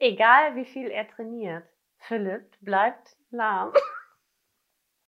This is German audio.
Egal wie viel er trainiert, Philipp bleibt lahm.